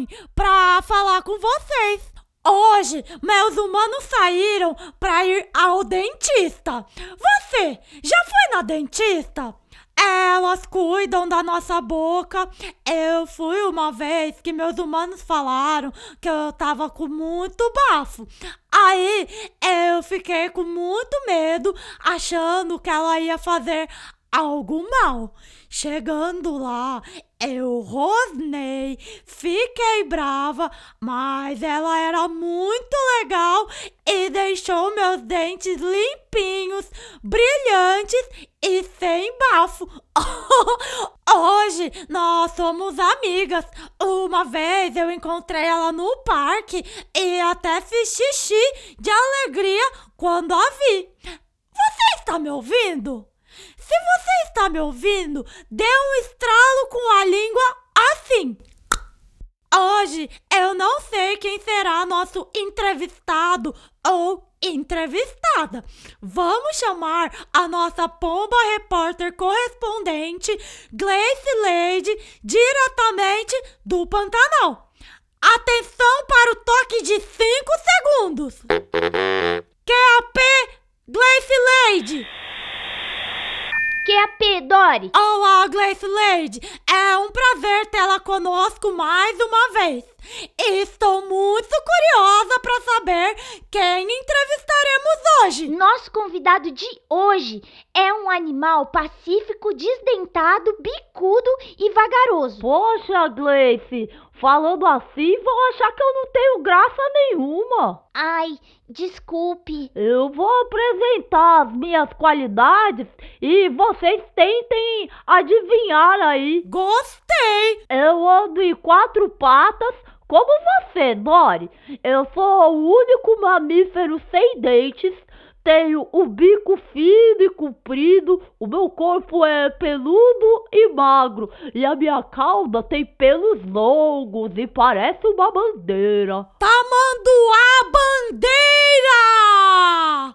saem pra falar com vocês. Hoje, meus humanos saíram pra ir ao dentista. Você já foi na dentista? Elas cuidam da nossa boca. Eu fui uma vez que meus humanos falaram que eu tava com muito bafo. Aí eu fiquei com muito medo, achando que ela ia fazer algo mal. Chegando lá, eu rosnei, fiquei brava, mas ela era muito legal e deixou meus dentes limpinhos, brilhantes e sem bafo. Hoje nós somos amigas. Uma vez eu encontrei ela no parque e até fiz xixi de alegria quando a vi. Você está me ouvindo? Se você está me ouvindo, dê um estralo com a língua assim. Hoje eu não sei quem será nosso entrevistado ou entrevistada. Vamos chamar a nossa pomba repórter correspondente Gleice Lady diretamente do Pantanal. Atenção para o toque de 5 segundos. QAP Gleice Lady. QAP, Dori. Olá, Gleice Lady. É um prazer tê-la conosco mais uma vez. Estou muito curiosa para saber quem entrevistaremos hoje. Nosso convidado de hoje é um animal pacífico, desdentado, bicudo e vagaroso. Poxa, Gleice, falando assim vão achar que eu não tenho graça nenhuma. Ai, desculpe. Eu vou apresentar as minhas qualidades e vocês tentem adivinhar aí. Gostei! Eu ando em quatro patas, como você, Dori. Eu sou o único mamífero sem dentes. Tenho o bico fino e comprido, o meu corpo é peludo e magro, e a minha cauda tem pelos longos e parece uma bandeira. Tamanduá Bandeira!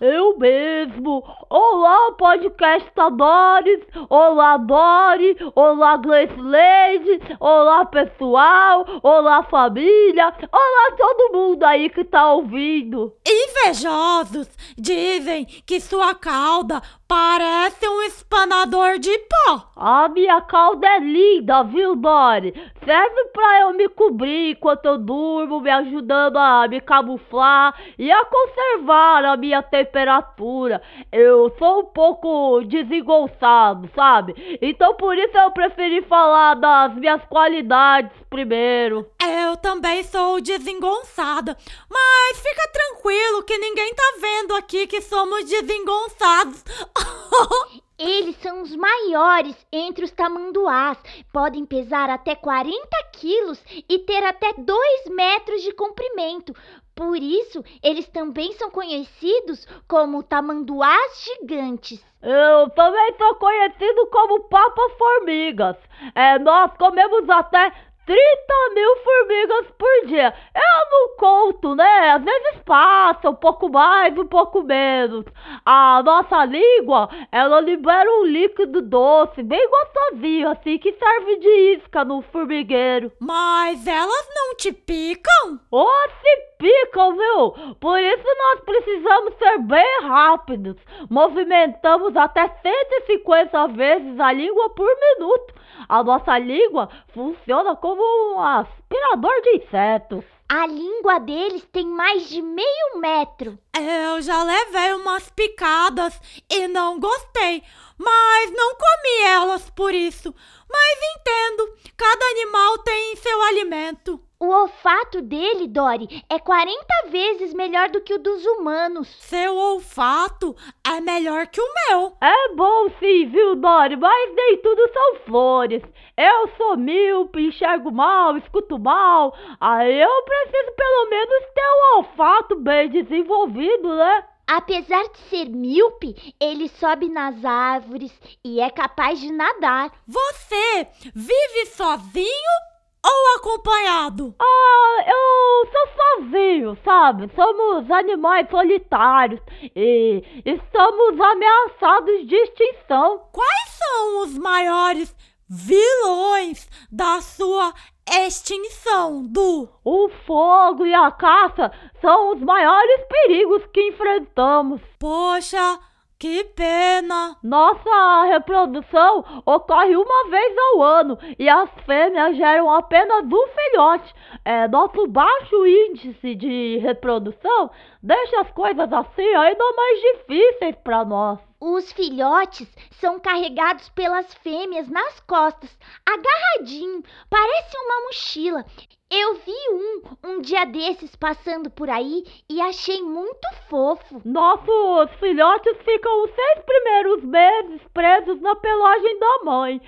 Eu mesmo! Olá, podcastadores! Olá, Dori! Olá, Gleice Lady! Olá, pessoal! Olá, família! Olá, todo mundo aí que tá ouvindo! Invejosos dizem que sua cauda parece um espanador de pó. A minha cauda é linda, viu, Dori? Serve pra eu me cobrir enquanto eu durmo, me ajudando a me camuflar e a conservar a minha temperatura. Eu sou um pouco desengonçado, sabe? Então por isso eu preferi falar das minhas qualidades primeiro. Eu também sou desengonçada, mas fica tranquilo que ninguém tá vendo aqui que somos desengonçados. Eles são os maiores entre os tamanduás. Podem pesar até 40 quilos e ter até 2 metros de comprimento. Por isso, eles também são conhecidos como tamanduás gigantes. Eu também sou conhecido como Papa Formigas. É, nós comemos até 30 mil formigas por dia. Eu não conto, né? Às vezes passa um pouco mais, um pouco menos. A nossa língua, ela libera um líquido doce, bem gostosinho, assim, que serve de isca no formigueiro. Mas elas não te picam? Oh, se picam, viu? Por isso nós precisamos ser bem rápidos. Movimentamos até 150 vezes a língua por minuto. A nossa língua funciona como um aspirador de insetos. A língua deles tem mais de meio metro. Eu já levei umas picadas e não gostei, mas não comi elas por isso. Mas entendo, cada animal tem seu alimento. O olfato dele, Dory, é 40 vezes melhor do que o dos humanos. Seu olfato é melhor que o meu. É bom sim, viu, Dory? Mas nem tudo são flores. Eu sou míope, enxergo mal, escuto mal. Aí eu preciso pelo menos ter o olfato bem desenvolvido, né? Apesar de ser míope, ele sobe nas árvores e é capaz de nadar. Você vive sozinho ou acompanhado? Ah, eu sou sozinho, sabe? Somos animais solitários e estamos ameaçados de extinção. Quais são os maiores vilões da sua extinção, Du. O fogo e a caça são os maiores perigos que enfrentamos. Poxa, que pena! Nossa reprodução ocorre uma vez ao ano e as fêmeas geram apenas um filhote. É, nosso baixo índice de reprodução deixa as coisas assim ainda mais difíceis para nós. Os filhotes são carregados pelas fêmeas nas costas, agarradinho, parece uma mochila. Eu vi um um dia desses passando por aí e achei muito fofo. Nossos filhotes ficam os seis primeiros meses presos na pelagem da mãe,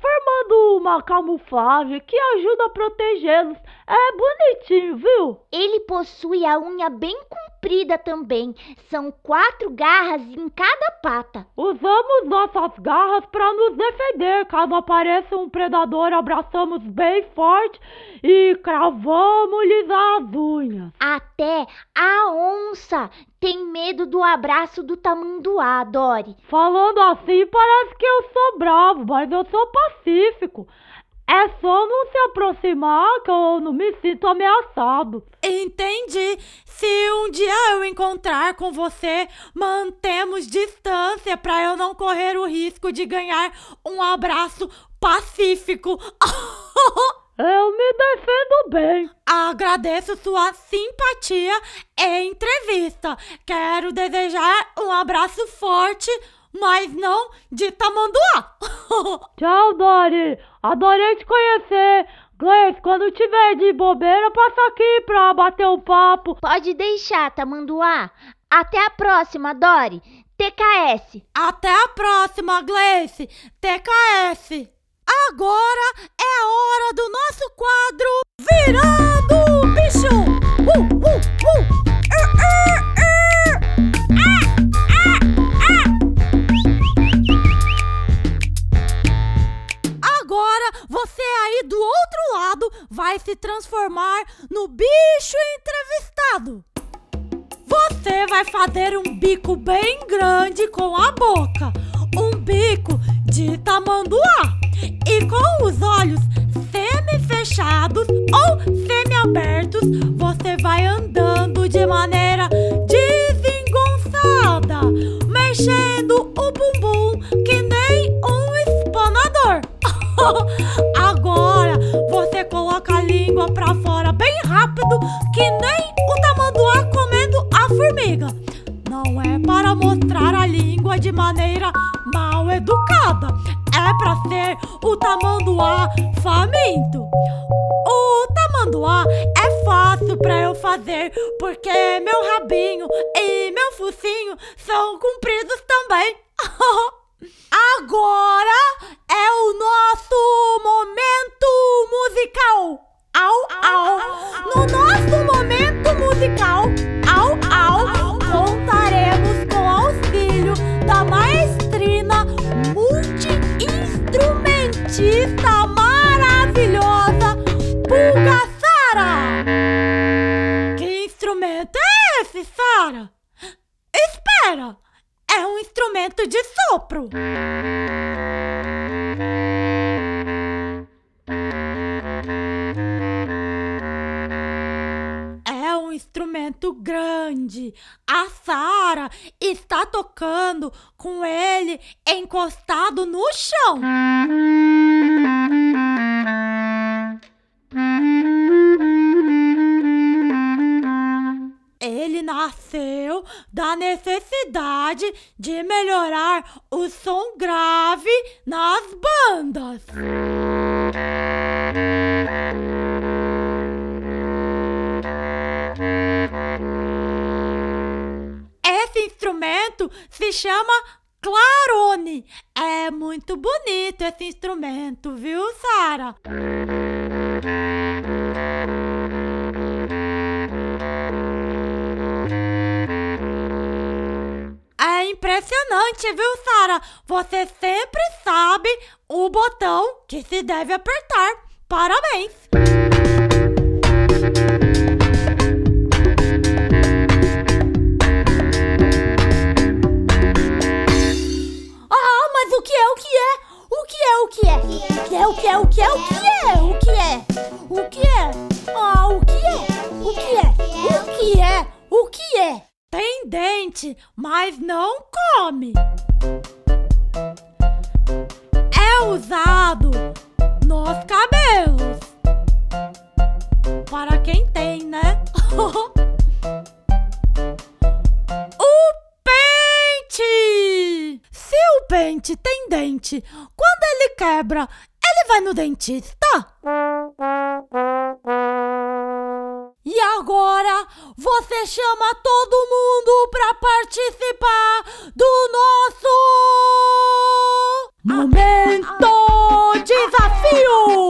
formando uma camuflagem que ajuda a protegê-los. É bonitinho, viu? Ele possui a unha bem comprida também. São quatro garras em cada pata. Usamos nossas garras para nos defender. Caso apareça um predador, abraçamos bem forte e cravamos-lhes as unhas. Até a onça tem medo do abraço do tamanduá, Dori. Falando assim, parece que eu sou bravo, mas eu sou pacífico. É só não se aproximar que eu não me sinto ameaçado. Entendi. Se um dia eu encontrar com você, mantemos distância para eu não correr o risco de ganhar um abraço pacífico. Eu me defendo bem. Agradeço sua simpatia e entrevista. Quero desejar um abraço forte, mas não de tamanduá. Tchau, Dori. Adorei te conhecer. Gleice, quando tiver de bobeira, passa aqui pra bater um papo. Pode deixar, tamanduá. Até a próxima, Dori. TKS. Até a próxima, Gleice. TKS. Agora é a hora do nosso quadro Virando o Bicho! Uh, uh, uh! Uh, uh, do outro lado vai se transformar no bicho entrevistado. Você vai fazer um bico bem grande com a boca, um bico de tamanduá e com os olhos semi-fechados ou semi-abertos, você vai andando de maneira desengonçada, mexendo o bumbum que nem um espanador. pra fora bem rápido, que nem o tamanduá comendo a formiga. Não é para mostrar a língua de maneira mal educada é pra ser o tamanduá faminto. O tamanduá é fácil pra eu fazer, porque meu rabinho e meu focinho são compridos também. Agora é o nosso momento musical. Au, au. No nosso momento musical, grande. A Sara está tocando com ele encostado no chão. Ele nasceu da necessidade de melhorar o som grave nas bandas. Instrumento se chama clarone. É muito bonito esse instrumento, viu, Sara? É impressionante, viu, Sara? Você sempre sabe o botão que se deve apertar. Parabéns! Tem, né? o pente! Se o pente tem dente, quando ele quebra, ele vai no dentista? E agora você chama todo mundo para participar do nosso momento desafio.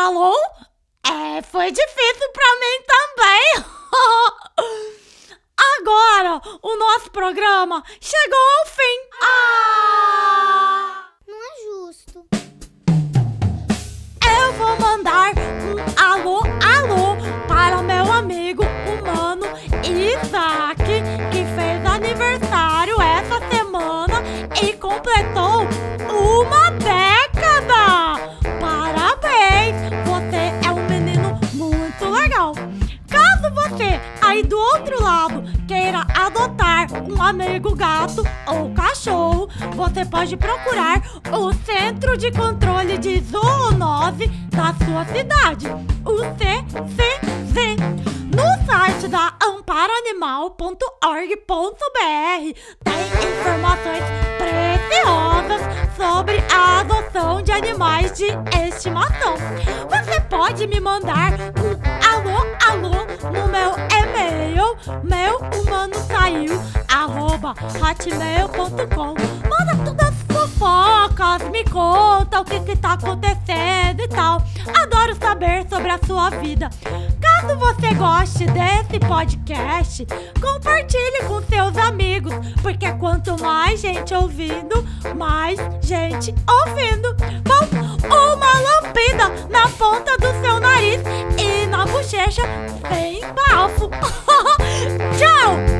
Estralou? É, foi difícil pra mim também. Agora, o nosso programa chegou ao fim. Ah! Não é justo. Eu vou mandar um alô, alô para meu amigo humano Isaac, que fez aniversário essa semana e completou uma década! Aí do outro lado queira adotar um amigo gato ou cachorro, você pode procurar o Centro de Controle de Zoonose da sua cidade, o CCZ. No site da amparoanimal.org.br tem informações preciosas sobre a adoção de animais de estimação. Você pode me mandar um alô, alô no meu e-mail, meu humano saiu, arroba hotmail.com. Manda todas as fofocas, me conta o que que tá acontecendo e tal. Adoro saber sobre a sua vida. Caso você goste desse podcast, compartilhe com seus amigos, porque quanto mais gente ouvindo, mais gente ouvindo. Bom, uma na ponta do seu nariz e na bochecha tem bafo. Tchau!